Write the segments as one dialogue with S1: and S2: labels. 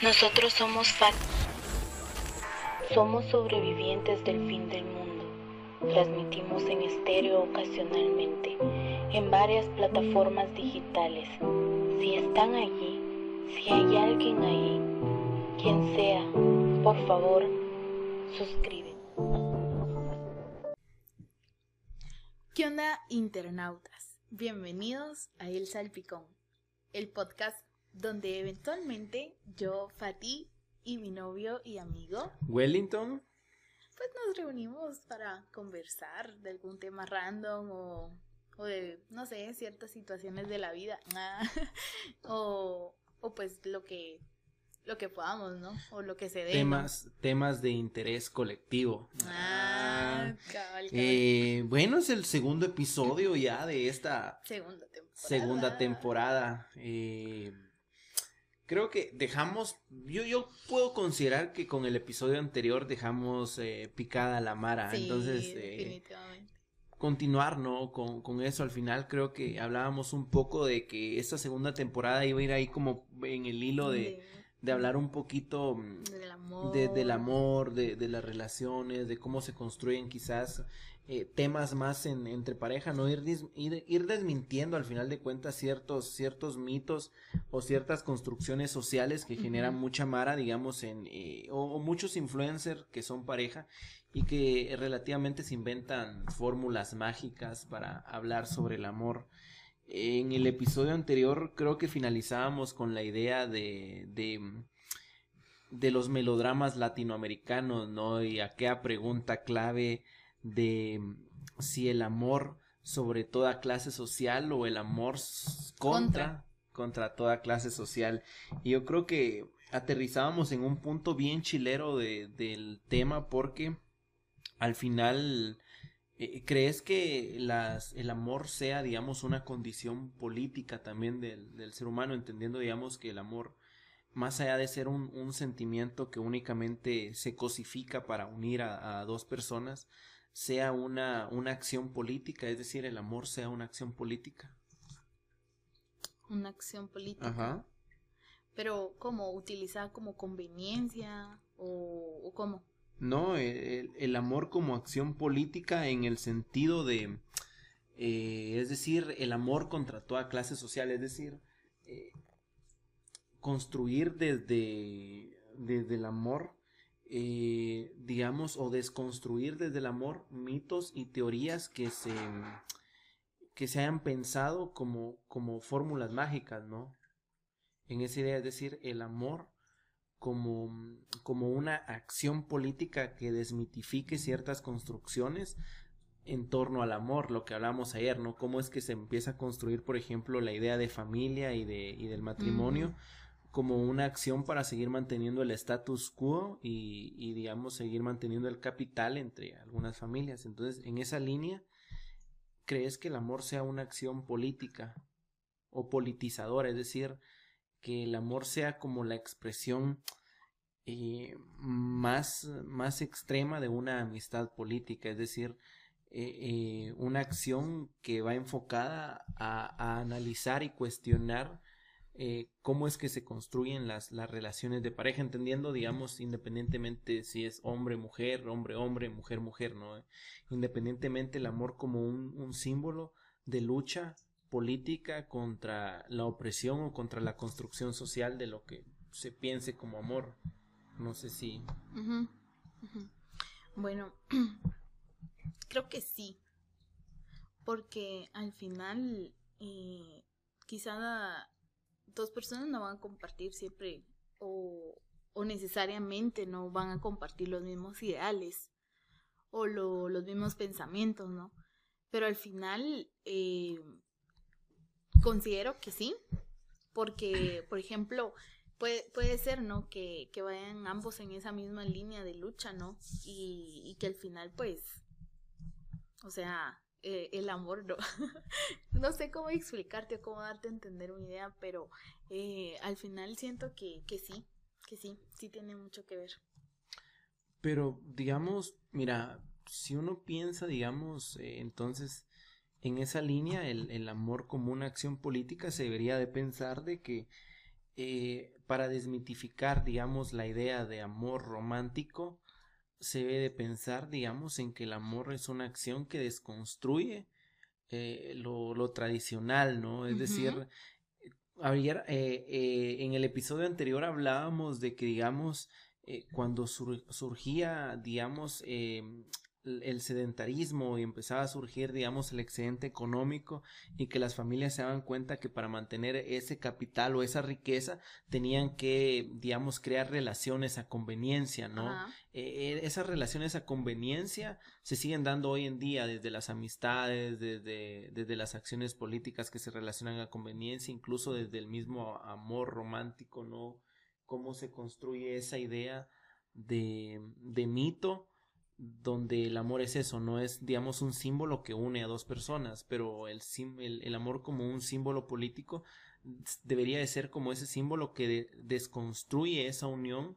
S1: Nosotros somos FAT. Somos sobrevivientes del fin del mundo. Transmitimos en estéreo ocasionalmente, en varias plataformas digitales. Si están allí, si hay alguien ahí, quien sea, por favor, suscribe.
S2: ¿Qué onda, internautas? Bienvenidos a El Salpicón, el podcast donde eventualmente yo, Fati y mi novio y amigo,
S3: Wellington,
S2: pues nos reunimos para conversar de algún tema random o, o de, no sé, ciertas situaciones de la vida. Ah, o, o pues lo que lo que podamos, ¿no? O lo que se dé.
S3: temas, temas de interés colectivo.
S2: Ah, cabal, cabal.
S3: Eh, bueno, es el segundo episodio ya de esta
S2: segunda temporada.
S3: segunda temporada. Eh, creo que dejamos, yo, yo puedo considerar que con el episodio anterior dejamos eh, picada la mara.
S2: Sí,
S3: Entonces, eh,
S2: definitivamente.
S3: continuar, ¿no? Con, con eso al final creo que hablábamos un poco de que esta segunda temporada iba a ir ahí como en el hilo de, de hablar un poquito mm,
S2: del amor.
S3: de- del amor, de, de las relaciones, de cómo se construyen quizás eh, temas más en, entre pareja, no ir, dis- ir, ir desmintiendo al final de cuentas ciertos, ciertos mitos o ciertas construcciones sociales que generan mucha mara, digamos, en, eh, o, o muchos influencers que son pareja y que relativamente se inventan fórmulas mágicas para hablar sobre el amor. En el episodio anterior creo que finalizábamos con la idea de, de, de los melodramas latinoamericanos, ¿no? Y aquella pregunta clave de si el amor sobre toda clase social o el amor contra, contra toda clase social. Y yo creo que aterrizábamos en un punto bien chilero de, del tema porque al final eh, ¿Crees que las, el amor sea, digamos, una condición política también del, del ser humano, entendiendo, digamos, que el amor, más allá de ser un, un sentimiento que únicamente se cosifica para unir a, a dos personas, sea una, una acción política, es decir, el amor sea una acción política?
S2: Una acción política.
S3: Ajá.
S2: Pero, ¿cómo? ¿Utilizada como conveniencia? ¿O, o cómo?
S3: No, el, el amor como acción política en el sentido de, eh, es decir, el amor contra toda clase social, es decir, eh, construir desde, desde el amor, eh, digamos, o desconstruir desde el amor mitos y teorías que se, que se hayan pensado como, como fórmulas mágicas, ¿no? En esa idea, es decir, el amor como, como una acción política que desmitifique ciertas construcciones en torno al amor, lo que hablamos ayer, ¿no? Cómo es que se empieza a construir, por ejemplo, la idea de familia y, de, y del matrimonio como una acción para seguir manteniendo el status quo y, digamos, seguir manteniendo el capital entre algunas familias. Entonces, en esa línea, ¿crees que el amor sea una acción política o politizadora? Es decir, que el amor sea como la expresión eh, más, más extrema de una amistad política, es decir, eh, eh, una acción que va enfocada a analizar y cuestionar eh, cómo es que se construyen las, las relaciones de pareja, entendiendo, digamos, independientemente si es hombre, mujer, hombre, hombre, mujer, mujer, ¿no? Independientemente el amor como un, un símbolo de lucha política contra la opresión o contra la construcción social de lo que se piense como amor. No sé si...
S2: Bueno, creo que sí. Porque al final, eh, quizá dos personas no van a compartir siempre o, o necesariamente no van a compartir los mismos ideales o lo- los mismos pensamientos, ¿no? Pero al final eh, considero que sí, porque, por ejemplo, puede, puede ser, ¿no? Que, que vayan ambos en esa misma línea de lucha, ¿no? Y, y que al final, pues, o sea, eh, el amor, no, no sé cómo explicarte o cómo darte a entender una idea, pero eh, al final siento que, que sí, que sí, sí tiene mucho que ver.
S3: Pero, digamos, mira, si uno piensa, digamos, eh, entonces, en esa línea, el, el amor como una acción política, se debería de pensar de que eh, para desmitificar, digamos, la idea de amor romántico, se debe de pensar, digamos, en que el amor es una acción que desconstruye eh, lo, lo, tradicional, ¿no? Es decir, ayer, eh, en el episodio anterior hablábamos de que, digamos, cuando surgía, digamos, em, el sedentarismo y empezaba a surgir, digamos, el excedente económico y que las familias se daban cuenta que para mantener ese capital o esa riqueza tenían que, digamos, crear relaciones a conveniencia, ¿no? Eh, esas relaciones a conveniencia se siguen dando hoy en día desde las amistades, desde, desde las acciones políticas que se relacionan a conveniencia, incluso desde el mismo amor romántico, ¿no? Cómo se construye esa idea de, de mito donde el amor es eso, no es, digamos, un símbolo que une a dos personas, pero el, el, amor como un símbolo político debería de ser como ese símbolo que desconstruye esa unión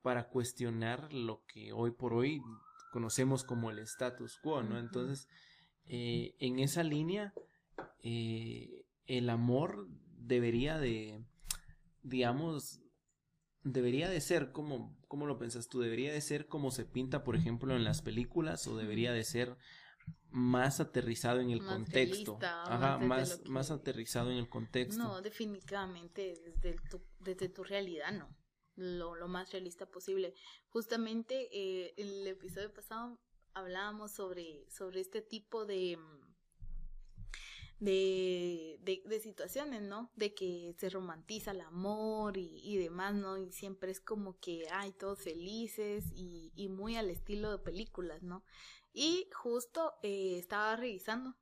S3: para cuestionar lo que hoy por hoy conocemos como el status quo, ¿no? Entonces, eh, en esa línea, eh, el amor debería de, digamos, debería de ser como, ¿cómo lo piensas tú? ¿Debería de ser como se pinta, por ejemplo, en las películas o debería de ser más aterrizado en el contexto? Ajá, más, más, aterrizado en el contexto.
S2: No, definitivamente desde tu, desde tu realidad no. Lo, lo más realista posible. Justamente eh, el episodio pasado hablábamos sobre, sobre este tipo de de, de, situaciones, ¿no? De que se romantiza el amor y, y, demás, ¿no? Y siempre es como que, hay todos felices y, y muy al estilo de películas, ¿no? Y justo eh, estaba revisando,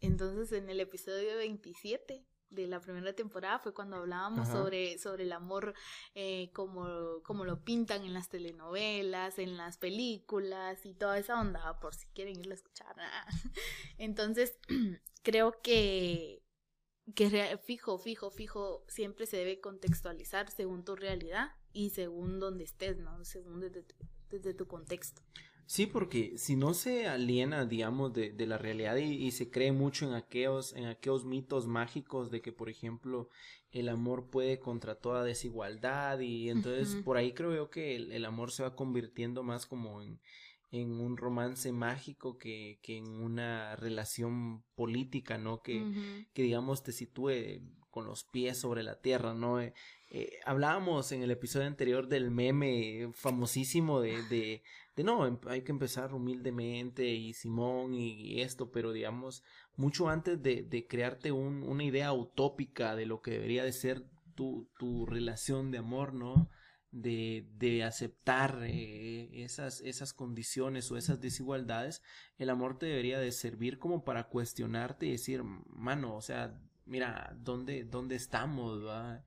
S2: entonces en el episodio 27 de la primera temporada fue cuando hablábamos sobre, sobre el amor eh, como, como lo pintan en las telenovelas, en las películas y toda esa onda, por si quieren irlo a escuchar. Entonces, creo que, que fijo, fijo, fijo, siempre se debe contextualizar según tu realidad y según donde estés, ¿no? Según desde, desde tu contexto.
S3: Sí, porque si no se aliena, digamos, de, de la realidad y, se cree mucho en aquellos, en aquellos mitos mágicos de que, por ejemplo, el amor puede contra toda desigualdad y entonces por ahí creo yo que el, amor se va convirtiendo más como en, en un romance mágico que, que en una relación política, ¿no? Que, que digamos te sitúe con los pies sobre la tierra, ¿no? Eh, eh, hablábamos en el episodio anterior del meme famosísimo de, de, de, no, em, hay que empezar humildemente y Simón y, esto, pero digamos, mucho antes de, de crearte un, una idea utópica de lo que debería de ser tu, tu relación de amor, ¿no? De, de aceptar eh, esas, esas condiciones o esas desigualdades, el amor te debería de servir como para cuestionarte y decir, mano, o sea, mira, ¿dónde, dónde estamos? ¿va?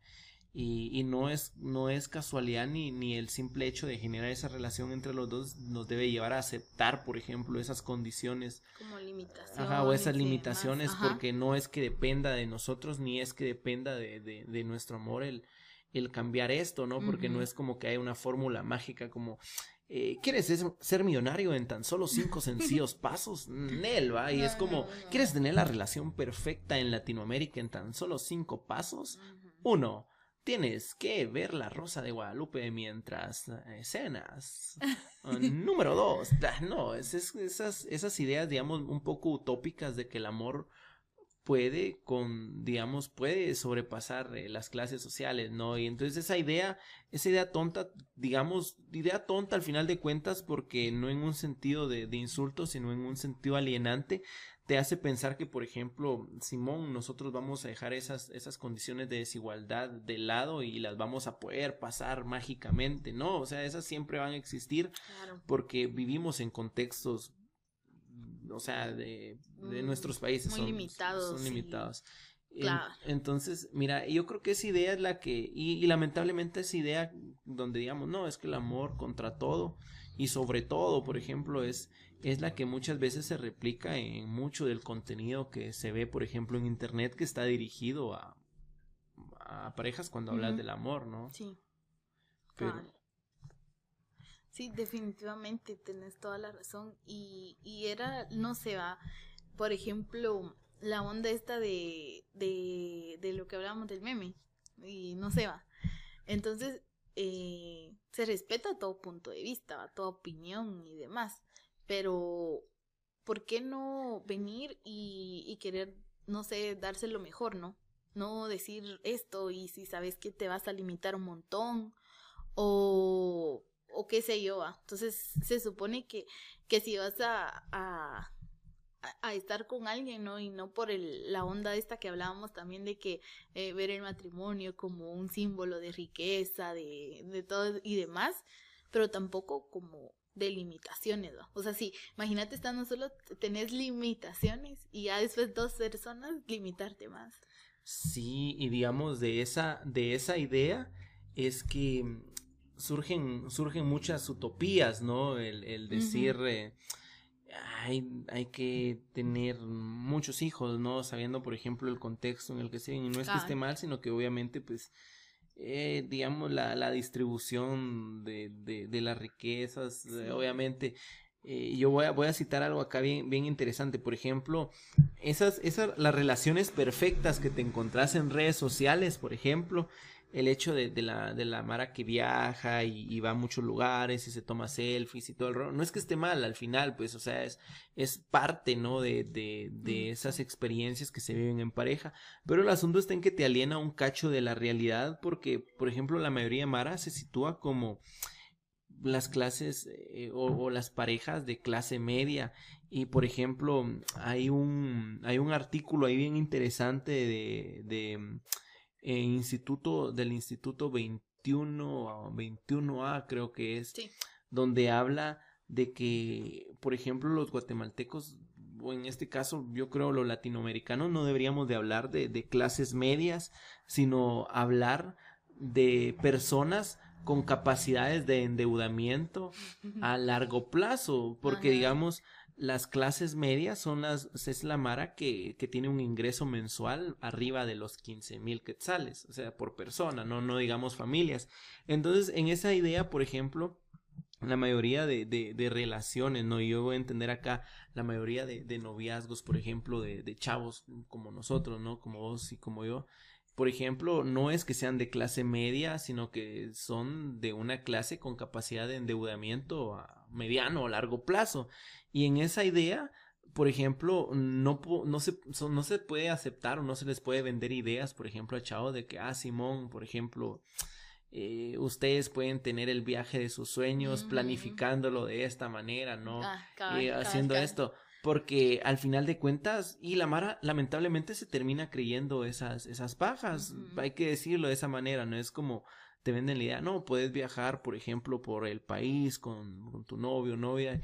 S3: Y, y, no es no es casualidad ni, ni el simple hecho de generar esa relación entre los dos nos debe llevar a aceptar por ejemplo esas condiciones
S2: como limitaciones
S3: ajá, o esas limitaciones porque no es que dependa de nosotros ni es que dependa de, de, de nuestro amor el, el cambiar esto no porque no es como que hay una fórmula mágica como eh, ¿Quieres ser, millonario en tan solo cinco sencillos pasos? Nel, ¿va? Y es como, ¿quieres tener la relación perfecta en Latinoamérica en tan solo cinco pasos? Uno, tienes que ver la Rosa de Guadalupe mientras eh, cenas. Número dos, no, esas, esas ideas, digamos, un poco utópicas de que el amor puede con digamos puede sobrepasar eh, las clases sociales no y entonces esa idea esa idea tonta digamos idea tonta al final de cuentas porque no en un sentido de, de insulto sino en un sentido alienante te hace pensar que, por ejemplo, Simón, nosotros vamos a dejar esas, esas condiciones de desigualdad de lado y las vamos a poder pasar mágicamente, ¿no? O sea, esas siempre van a existir porque vivimos en contextos, o sea, de, de mm, nuestros países.
S2: Muy limitados.
S3: Son limitados. entonces, mira, yo creo que esa idea es la que, y, y, lamentablemente esa idea donde digamos, no, es que el amor contra todo, y sobre todo, por ejemplo, es, es la que muchas veces se replica en mucho del contenido que se ve, por ejemplo, en Internet que está dirigido a, a parejas cuando hablas del amor, ¿no?
S2: Sí. Pero... Sí, definitivamente tenés toda la razón. Y, y era, no se va, por ejemplo, la onda esta de, de, de lo que hablábamos del meme. Y no se va Entonces, eh, se respeta todo punto de vista, toda opinión y demás, pero ¿por qué no venir y, y querer, no sé, darse lo mejor, ¿no? No decir esto y si sabes que te vas a limitar un montón o, o qué sé yo. Entonces se supone que, que si vas a, a, a, estar con alguien, ¿no? Y no por el, la onda esta que hablábamos también de que eh, ver el matrimonio como un símbolo de riqueza, de, de todo y demás, pero tampoco como de limitaciones, ¿no? O sea, sí, imagínate estando solo, tenés limitaciones y ya después dos personas limitarte más.
S3: Sí, y digamos de esa, de esa idea es que surgen, surgen muchas utopías, ¿no? El, el decir, eh, hay, hay que tener muchos hijos, ¿no? Sabiendo, por ejemplo, el contexto en el que se y no es que esté mal, sino que obviamente, pues, eh, digamos, la, la distribución de, de, de las riquezas, eh, obviamente, eh, yo voy a, voy a citar algo acá bien, bien interesante, por ejemplo, esas, esas, las relaciones perfectas que te encontrás en redes sociales, por ejemplo, el hecho de, de, la, de la Mara que viaja y, va a muchos lugares y se toma selfies y todo el rollo. No es que esté mal al final, pues, o sea, es, es parte, ¿no? De, de, de esas experiencias que se viven en pareja. Pero el asunto está en que te aliena un cacho de la realidad porque, por ejemplo, la mayoría de Mara se sitúa como las clases eh, o, o, las parejas de clase media y por ejemplo hay un hay un artículo ahí bien interesante de, de eh, instituto del instituto 21 21A creo que es donde habla de que por ejemplo los guatemaltecos o en este caso yo creo los latinoamericanos no deberíamos de hablar de, de clases medias sino hablar de personas con capacidades de endeudamiento a largo plazo porque digamos las clases medias son las, es la Mara que, que tiene un ingreso mensual arriba de los 15 mil quetzales, o sea, por persona, no, no digamos familias. Entonces, en esa idea, por ejemplo, la mayoría de, de, de relaciones, ¿no? Yo voy a entender acá la mayoría de, de noviazgos, por ejemplo, de, de chavos como nosotros, ¿no? Como vos y como yo, por ejemplo, no es que sean de clase media, sino que son de una clase con capacidad de endeudamiento mediano o largo plazo. Y en esa idea, por ejemplo, no, no, se, no se puede aceptar o no se les puede vender ideas, por ejemplo, a Chao de que, ah, Simón, por ejemplo, eh, ustedes pueden tener el viaje de sus sueños planificándolo de esta manera, ¿no? Ah, eh, haciendo esto porque al final de cuentas, y la Mara lamentablemente se termina creyendo esas, esas pajas, hay que decirlo de esa manera, no es como te venden la idea, no, puedes viajar, por ejemplo, por el país con, con tu novio o novia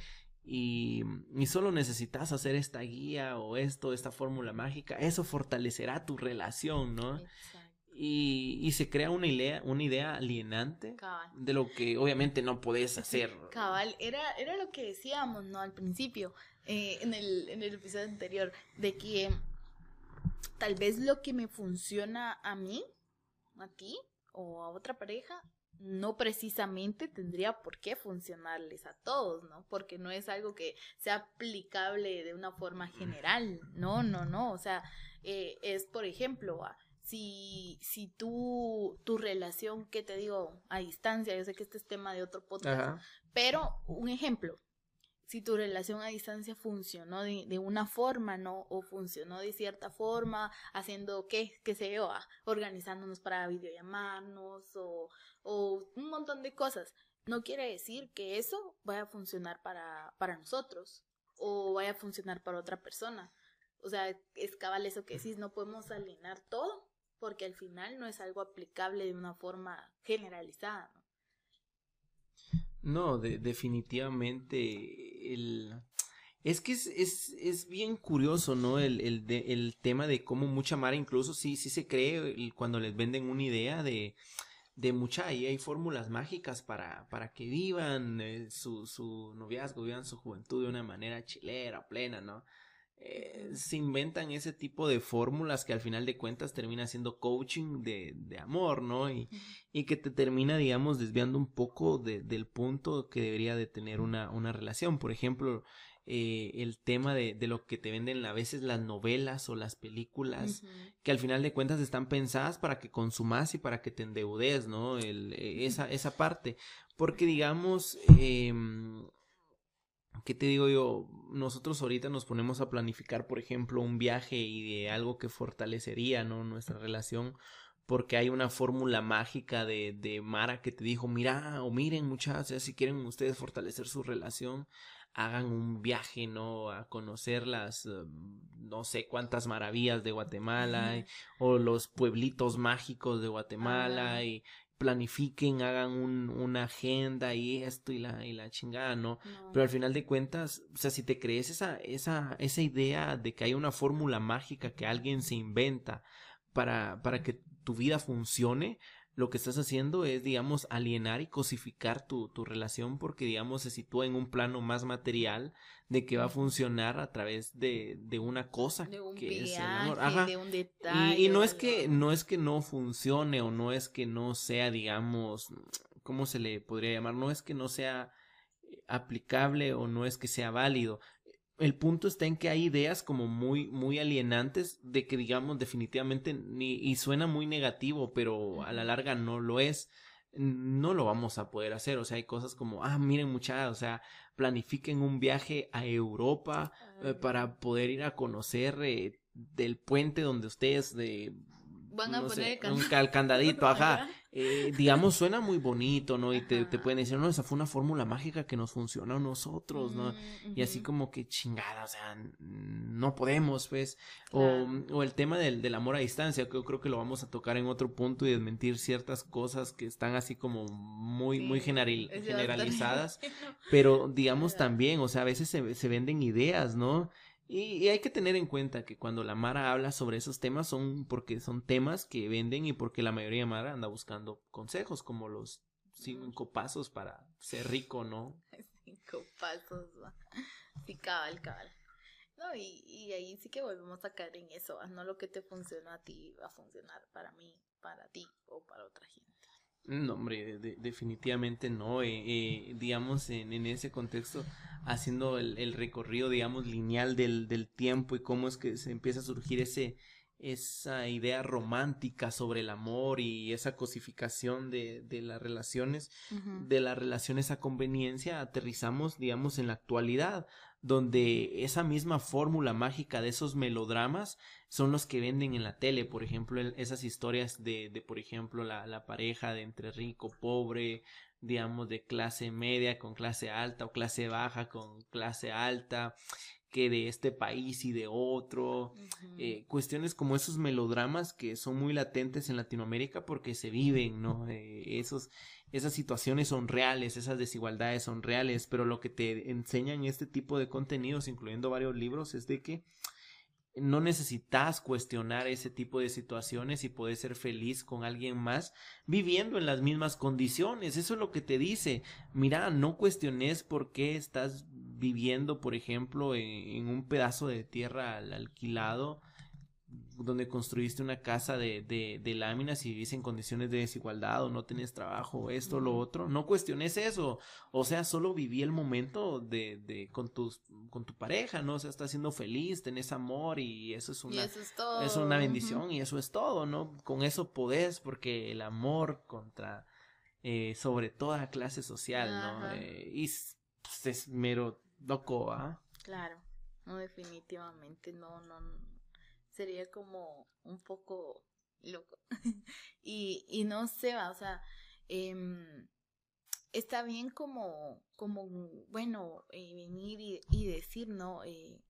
S3: y, y, solo necesitas hacer esta guía o esto, esta fórmula mágica, eso fortalecerá tu relación, ¿no? Y, y, se crea una idea, una idea alienante de lo que obviamente no podés hacer.
S2: Cabal, era, era lo que decíamos, ¿no? Al principio, eh, en, el, en el episodio anterior, de que tal vez lo que me funciona a mí, a ti o a otra pareja, no precisamente tendría por qué funcionarles a todos, ¿no? Porque no es algo que sea aplicable de una forma general, no, no, no, o sea, eh, es por ejemplo, si, si tú, tu relación, ¿qué te digo? A distancia, yo sé que este es tema de otro podcast, pero un ejemplo, si tu relación a distancia funcionó de, de, una forma, ¿no? O funcionó de cierta forma, haciendo, ¿qué? ¿Qué sé yo? Ah, organizándonos para videollamarnos o, un montón de cosas. No quiere decir que eso vaya a funcionar para, para nosotros o vaya a funcionar para otra persona. O sea, es cabal eso que decís, no podemos alinear todo porque al final no es algo aplicable de una forma generalizada, ¿no?
S3: No, de, definitivamente Es que es, es, es bien curioso, ¿no? El, el, el tema de cómo mucha Mara incluso sí, sí se cree cuando les venden una idea de, de mucha, ahí hay fórmulas mágicas para, para que vivan eh, su, su noviazgo, vivan su juventud de una manera chilera, plena, ¿no? Eh, se inventan ese tipo de fórmulas que al final de cuentas termina siendo coaching de, de amor, ¿no? Y, y, que te termina, digamos, desviando un poco de, del punto que debería de tener una, una relación. Por ejemplo, eh, el tema de, de, lo que te venden a veces las novelas o las películas, que al final de cuentas están pensadas para que consumas y para que te endeudes, ¿no? El, e, esa, esa parte. Porque digamos, eh, ¿qué te digo yo? Nosotros ahorita nos ponemos a planificar, por ejemplo, un viaje y de algo que fortalecería, ¿no? Nuestra relación porque hay una fórmula mágica de, de Mara que te dijo, mira, o miren muchachos, si quieren ustedes fortalecer su relación, hagan un viaje, ¿no? A conocer las, eh, no sé cuántas maravillas de Guatemala, o los pueblitos mágicos de Guatemala, y planifiquen, hagan un, una agenda y esto y la, y la chingada, ¿no? Pero al final de cuentas, o sea, si te crees esa, esa, esa idea de que hay una fórmula mágica que alguien se inventa para, para que tu vida funcione, lo que estás haciendo es, digamos, alienar y cosificar tu, tu, relación porque, digamos, se sitúa en un plano más material de que va a funcionar a través de, de una cosa
S2: de un
S3: que
S2: viaje,
S3: es el amor.
S2: de un detalle.
S3: Y, y, no es que, no es que no funcione o no es que no sea, digamos, ¿cómo se le podría llamar? No es que no sea aplicable o no es que sea válido, el punto está en que hay ideas como muy, muy alienantes de que digamos definitivamente ni, y suena muy negativo, pero a la larga no lo es. No lo vamos a poder hacer. O sea, hay cosas como, ah, miren muchachos, o sea, planifiquen un viaje a Europa eh, para poder ir a conocer eh, del puente donde ustedes de
S2: Van a
S3: no
S2: poner
S3: sé, un cal- candadito, ajá. Eh, digamos, suena muy bonito, ¿no? Y te, te, pueden decir, no, esa fue una fórmula mágica que nos funcionó a nosotros, ¿no? Y así como que chingada, o sea, no podemos, pues. Claro. O, o, el tema del, del, amor a distancia, que yo creo que lo vamos a tocar en otro punto y desmentir ciertas cosas que están así como muy, sí, muy general, generalizadas. Pero digamos también, o sea, a veces se, se venden ideas, ¿no? Y, y, hay que tener en cuenta que cuando la Mara habla sobre esos temas son porque son temas que venden y porque la mayoría de Mara anda buscando consejos como los cinco pasos para ser rico, ¿no?
S2: Cinco pasos, sí, cabal, cabal. No, y, y ahí sí que volvemos a caer en eso, no lo que te funciona a ti va a funcionar para mí, para ti o para otra gente.
S3: No, hombre, de, definitivamente no. Eh, eh, digamos, en, en, ese contexto, haciendo el, el, recorrido, digamos, lineal del, del tiempo y cómo es que se empieza a surgir ese, esa idea romántica sobre el amor y esa cosificación de, de las relaciones, uh -huh. de las relaciones a conveniencia, aterrizamos, digamos, en la actualidad, donde esa misma fórmula mágica de esos melodramas son los que venden en la tele, por ejemplo, esas historias de, de por ejemplo, la, la pareja de entre rico, pobre, digamos, de clase media con clase alta o clase baja con clase alta, que de este país y de otro, uh -huh. eh, cuestiones como esos melodramas que son muy latentes en Latinoamérica porque se viven, ¿no? Eh, esos, esas situaciones son reales, esas desigualdades son reales, pero lo que te enseñan este tipo de contenidos, incluyendo varios libros, es de que no necesitas cuestionar ese tipo de situaciones y puedes ser feliz con alguien más viviendo en las mismas condiciones. Eso es lo que te dice. Mira, no cuestiones por qué estás viviendo, por ejemplo, en, un pedazo de tierra al alquilado donde construiste una casa de, de, de, láminas y vivís en condiciones de desigualdad o no tenés trabajo, esto, lo otro, no cuestiones eso, o sea, solo viví el momento de, de con tus, con tu pareja, ¿no? O sea, estás siendo feliz, tenés amor y eso es una,
S2: eso es,
S3: una bendición uh -huh. y eso es todo, ¿no? Con eso podés, porque el amor contra, eh, sobre toda clase social, ¿no? Eh, y pues, es mero loco, ¿ah?
S2: Claro, no, definitivamente, no, no, no sería como un poco loco. y, y no sé, o sea, eh, está bien como, como bueno, eh, venir y, y, decir, ¿no? Eh,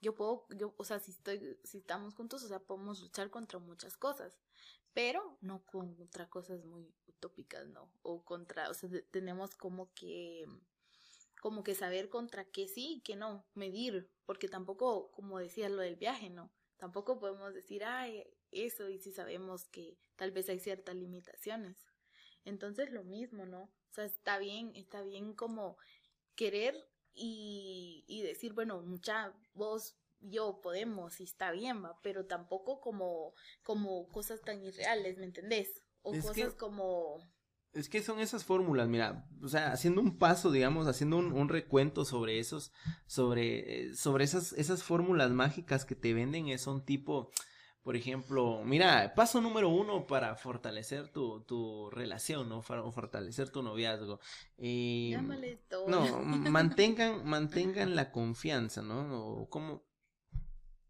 S2: yo puedo, yo, o sea, si estoy, si estamos juntos, o sea, podemos luchar contra muchas cosas, pero no contra cosas muy utópicas, ¿no? O contra, o sea, tenemos como que, como que saber contra qué sí y qué no, medir, porque tampoco, como decía lo del viaje, ¿no? Tampoco podemos decir, ay, eso, y si sabemos que tal vez hay ciertas limitaciones. Entonces lo mismo, ¿no? O sea, está bien, está bien como querer y, y decir, bueno, mucha, vos, yo podemos, y está bien, va, pero tampoco como, como cosas tan irreales, ¿me entendés? O
S3: es
S2: cosas
S3: que...
S2: como
S3: Es que son esas fórmulas, mira, o sea, haciendo un paso, digamos, haciendo un, recuento sobre esos, sobre, eh, sobre esas, esas fórmulas mágicas que te venden, es un tipo, por ejemplo, mira, paso número uno para fortalecer tu, tu relación, ¿no? Para fortalecer tu noviazgo.
S2: Eh, todo.
S3: No, mantengan, mantengan la confianza, ¿no? O como...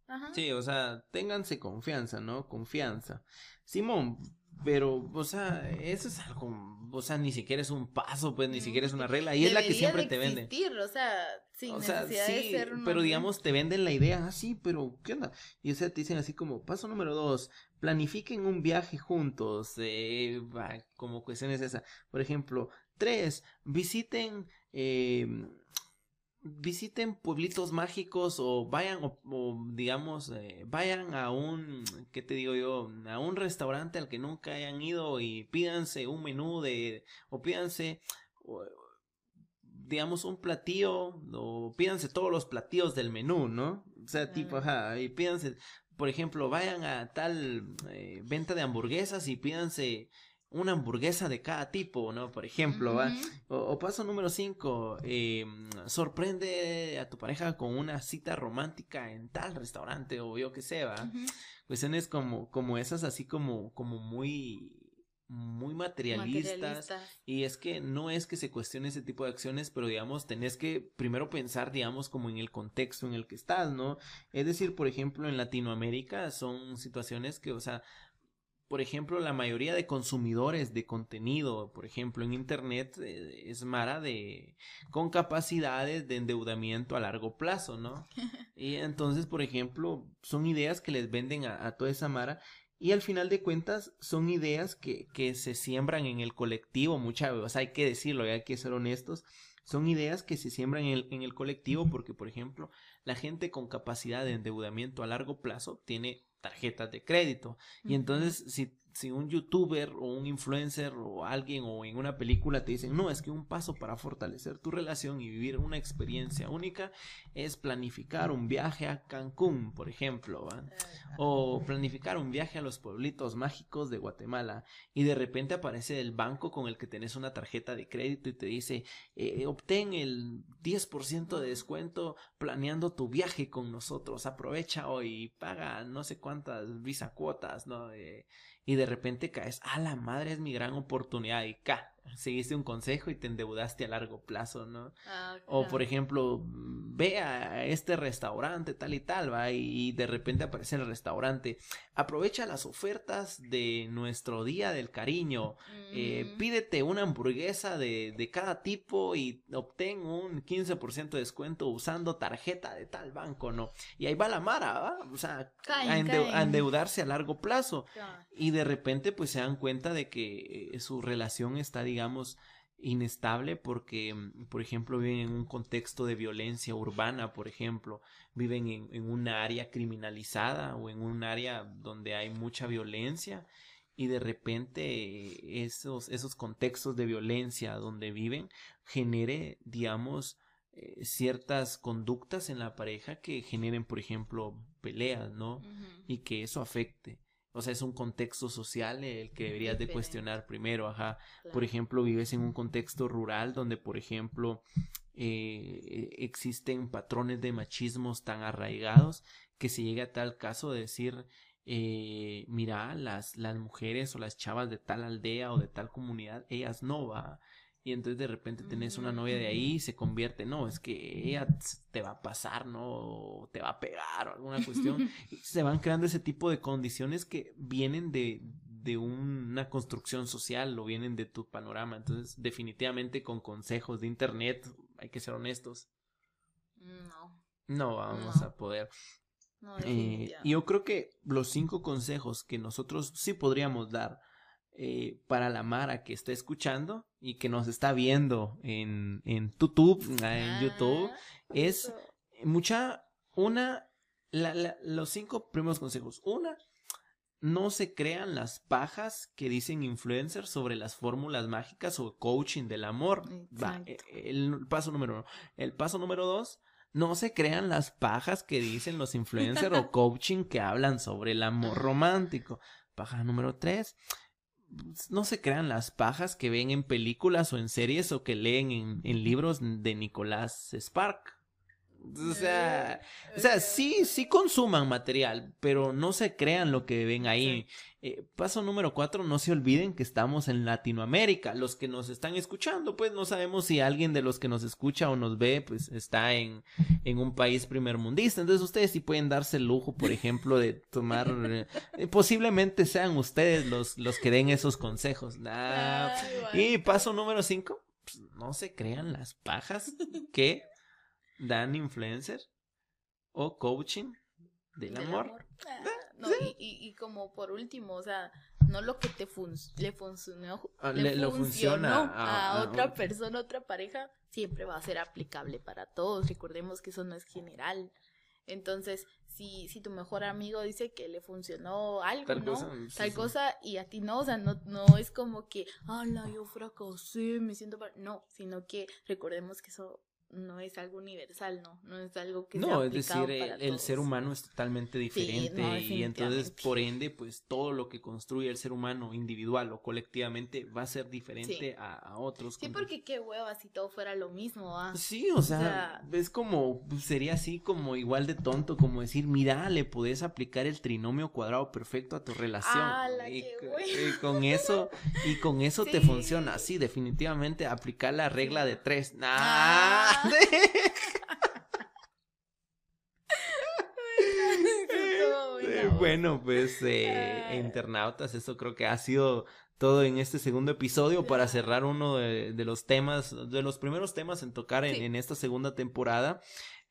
S3: Ajá. Sí, o sea, ténganse confianza, ¿no? Confianza. Simón, pero, o sea, eso es algo, o sea, ni siquiera es un paso, pues, ni siquiera es una regla, y es la que siempre te venden.
S2: O sea, sin necesidad de ser
S3: pero digamos, te venden la idea, ah, sí, pero, ¿qué onda? Y o sea, te dicen así como, paso número dos, planifiquen un viaje juntos, eh, como cuestiones esa. Por ejemplo, tres, visiten, eh, visiten pueblitos mágicos o vayan o, digamos eh, vayan a un qué te digo yo a un restaurante al que nunca hayan ido y pídanse un menú de o pídanse digamos un platillo o pídanse todos los platillos del menú no o sea tipo ajá y pídanse por ejemplo vayan a tal eh, venta de hamburguesas y pídanse una hamburguesa de cada tipo, ¿no? Por ejemplo. O, paso número 5, eh, sorprende a tu pareja con una cita romántica en tal restaurante o yo que sé, ¿va? Cuestiones como, como esas, así como, como muy muy materialistas, y es que no es que se cuestione ese tipo de acciones, pero digamos, tenés que primero pensar, digamos, como en el contexto en el que estás, ¿no? Es decir, por ejemplo, en Latinoamérica son situaciones que, o sea, por ejemplo, la mayoría de consumidores de contenido, por ejemplo, en Internet, eh, es Mara de con capacidades de endeudamiento a largo plazo, ¿no? Y entonces, por ejemplo, son ideas que les venden a, toda esa Mara y al final de cuentas son ideas que, que se siembran en el colectivo, muchas veces, hay que decirlo, hay que ser honestos, son ideas que se siembran en el, en el colectivo porque, por ejemplo, la gente con capacidad de endeudamiento a largo plazo tiene tarjetas de crédito. Y entonces, si si un youtuber o un influencer o alguien o en una película te dicen, no, es que un paso para fortalecer tu relación y vivir una experiencia única es planificar un viaje a Cancún, por ejemplo, o planificar un viaje a los pueblitos mágicos de Guatemala y de repente aparece el banco con el que tenés una tarjeta de crédito y te dice, eh, obtén el 10% de descuento planeando tu viaje con nosotros, aprovecha hoy y paga no sé cuántas visa cuotas, ¿no? Eh, y de repente caes, a la madre es mi gran oportunidad y ca, seguiste un consejo y te endeudaste a largo plazo, ¿no? Ah, o por ejemplo, ve a este restaurante tal y tal, va, y de repente aparece en el restaurante, aprovecha las ofertas de nuestro día del cariño, eh, mm. pídete una hamburguesa de, de, cada tipo y obtén un 15% de descuento usando tarjeta de tal banco, ¿no? Y ahí va la mara, ¿va? O sea, a, endeudarse a largo plazo. Y de repente pues se dan cuenta de que eh, su relación está, digamos, inestable porque, mm, por ejemplo, viven en un contexto de violencia urbana, por ejemplo, viven en, en un área criminalizada o en un área donde hay mucha violencia y de repente esos, esos contextos de violencia donde viven genere, digamos, eh, ciertas conductas en la pareja que generen, por ejemplo, peleas, ¿no? Y que eso afecte. O sea, es un contexto social el que deberías de cuestionar primero, ajá. Por ejemplo, vives en un contexto rural donde, por ejemplo, eh, existen patrones de machismos tan arraigados que se llega a tal caso de decir, eh, mira, las, las mujeres o las chavas de tal aldea o de tal comunidad, ellas no va y entonces de repente tenés una novia de ahí y se convierte, no, es que ella te va a pasar, ¿no? te va a pegar o alguna cuestión. y se van creando ese tipo de condiciones que vienen de, de una construcción social o vienen de tu panorama. Entonces, definitivamente con consejos de internet, hay que ser honestos.
S2: No.
S3: No vamos a poder. No, eh, yo creo que los cinco consejos que nosotros sí podríamos dar eh, para la Mara que está escuchando y que nos está viendo en, en YouTube, en YouTube, ah, es mucha, una, los cinco primeros consejos. Una, no se crean las pajas que dicen influencers sobre las fórmulas mágicas o coaching del amor. Va, eh, el paso número uno. El paso número dos, no se crean las pajas que dicen los influencers o coaching que hablan sobre el amor romántico. Paja número tres, no se crean las pajas que ven en películas o en series o que leen en, libros de Nicolás Spark. O sea, o sea, sí, sí consuman material, pero no se crean lo que ven ahí. Eh, paso número cuatro, no se olviden que estamos en Latinoamérica. Los que nos están escuchando, pues no sabemos si alguien de los que nos escucha o nos ve, pues está en, en un país primermundista. Entonces ustedes sí pueden darse el lujo, por ejemplo, de tomar, eh, posiblemente sean ustedes los, los que den esos consejos. y paso número cinco, pues, no se crean las pajas que dan influencer o coaching del, amor.
S2: Ah, no, y, y, como por último, o sea, no lo que te le funcionó,
S3: ah, le, funciona
S2: a, otra persona, otra pareja, siempre va a ser aplicable para todos. Recordemos que eso no es general. Entonces, si, si tu mejor amigo dice que le funcionó algo, Tal ¿no? Cosa, Tal cosa y a ti no, o sea, no, no es como que, ala, yo fracasé, me siento... No, sino que recordemos que eso no es algo universal, ¿no? No es algo que
S3: No, es decir, el, ser humano es totalmente diferente y entonces, por ende, pues todo lo que construye el ser humano individual o colectivamente va a ser diferente a, otros.
S2: Sí, porque qué hueva si todo fuera lo mismo, ¿ah?
S3: Sí, o sea, es como, sería así como igual de tonto como decir, mira, le puedes aplicar el trinomio cuadrado perfecto a tu relación. y, con eso, y con eso te funciona, sí, definitivamente aplicar la regla de tres. Nah. Ah. bueno, pues eh, internautas, eso creo que ha sido todo en este segundo episodio para cerrar uno de, los temas, de los primeros temas en tocar en esta segunda temporada.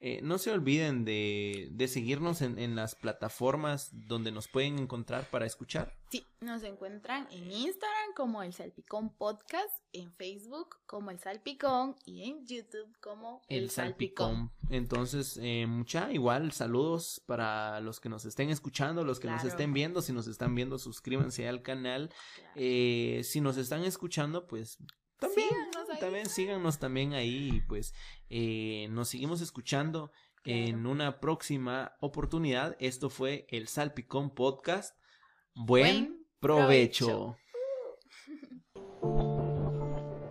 S3: Eh, no se olviden de, de seguirnos en, en, las plataformas donde nos pueden encontrar para escuchar.
S2: Sí, nos encuentran en Instagram como el Salpicón Podcast, en Facebook como el Salpicón y en YouTube como el, Salpicón.
S3: Entonces, eh, mucha, igual, saludos para los que nos estén escuchando, los que nos estén viendo. Si nos están viendo, suscríbanse al canal. Eh, si nos están escuchando, pues también, síganos también síganos también ahí y pues eh, nos seguimos escuchando en una próxima oportunidad. Esto fue el Salpicón Podcast. Buen, provecho.